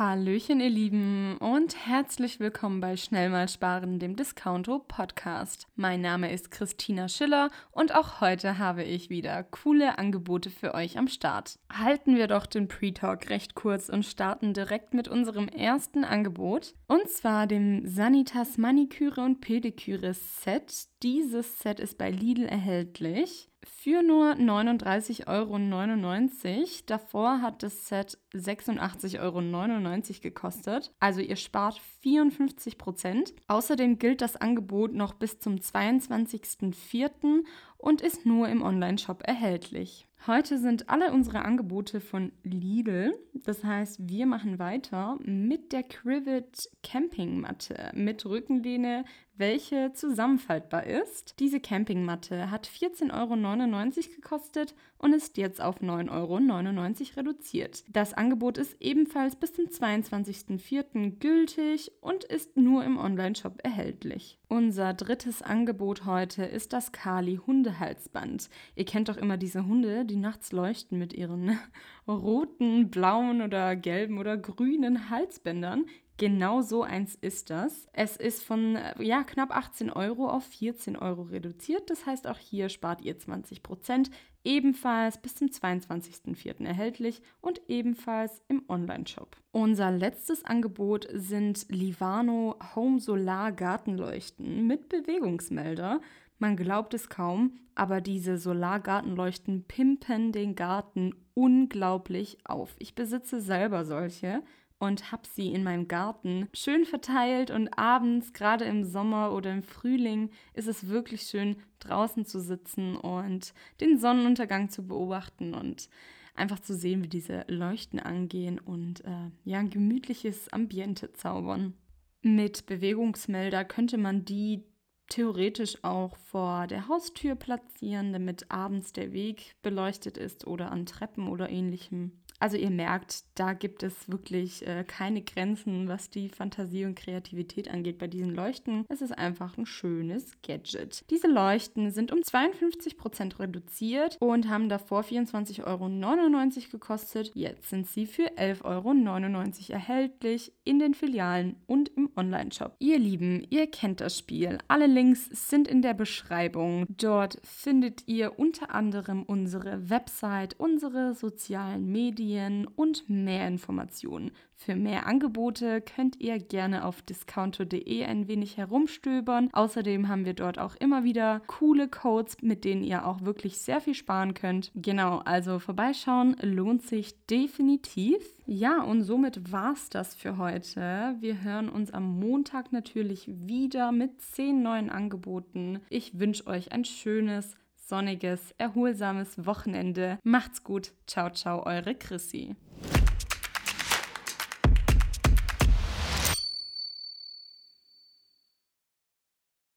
Hallöchen, ihr Lieben, und herzlich willkommen bei Schnell mal sparen, dem Discounto Podcast. Mein Name ist Christina Schiller und auch heute habe ich wieder coole Angebote für euch am Start. Halten wir doch den Pre-Talk recht kurz und starten direkt mit unserem ersten Angebot und zwar dem Sanitas Maniküre und Pediküre Set. Dieses Set ist bei Lidl erhältlich für nur 39,99 Euro. Davor hat das Set 86,99 Euro gekostet. Also ihr spart 54 Prozent. Außerdem gilt das Angebot noch bis zum 22.04. und ist nur im Online-Shop erhältlich. Heute sind alle unsere Angebote von Lidl. Das heißt, wir machen weiter mit der Crivet Campingmatte mit Rückenlehne, welche zusammenfaltbar ist. Diese Campingmatte hat 14,99 Euro gekostet und ist jetzt auf 9,99 Euro reduziert. Das Angebot ist ebenfalls bis zum 22.04. gültig und ist nur im Onlineshop erhältlich. Unser drittes Angebot heute ist das Kali Hundehalsband. Ihr kennt doch immer diese Hunde, die nachts leuchten mit ihren roten, blauen oder gelben oder grünen Halsbändern. Genau so eins ist das. Es ist von ja, knapp 18 Euro auf 14 Euro reduziert. Das heißt, auch hier spart ihr 20 Prozent. Ebenfalls bis zum 22.04. erhältlich und ebenfalls im Online-Shop. Unser letztes Angebot sind Livano Home Solar Gartenleuchten mit Bewegungsmelder. Man glaubt es kaum, aber diese Solargartenleuchten pimpen den Garten unglaublich auf. Ich besitze selber solche und habe sie in meinem Garten schön verteilt und abends, gerade im Sommer oder im Frühling, ist es wirklich schön draußen zu sitzen und den Sonnenuntergang zu beobachten und einfach zu sehen, wie diese Leuchten angehen und äh, ja, ein gemütliches Ambiente zaubern. Mit Bewegungsmelder könnte man die theoretisch auch vor der Haustür platzieren, damit abends der Weg beleuchtet ist oder an Treppen oder ähnlichem. Also ihr merkt, da gibt es wirklich äh, keine Grenzen, was die Fantasie und Kreativität angeht bei diesen Leuchten. Es ist einfach ein schönes Gadget. Diese Leuchten sind um 52% reduziert und haben davor 24,99 Euro gekostet. Jetzt sind sie für 11,99 Euro erhältlich in den Filialen und im Online-Shop. Ihr Lieben, ihr kennt das Spiel. Alle Links sind in der Beschreibung. Dort findet ihr unter anderem unsere Website, unsere sozialen Medien, Medien und mehr Informationen. Für mehr Angebote könnt ihr gerne auf discounto.de ein wenig herumstöbern. Außerdem haben wir dort auch immer wieder coole Codes, mit denen ihr auch wirklich sehr viel sparen könnt. Genau, also vorbeischauen lohnt sich definitiv. Ja, und somit war es das für heute. Wir hören uns am Montag natürlich wieder mit zehn neuen Angeboten. Ich wünsche euch ein schönes sonniges, erholsames Wochenende. Macht's gut. Ciao, ciao, eure Chrissy.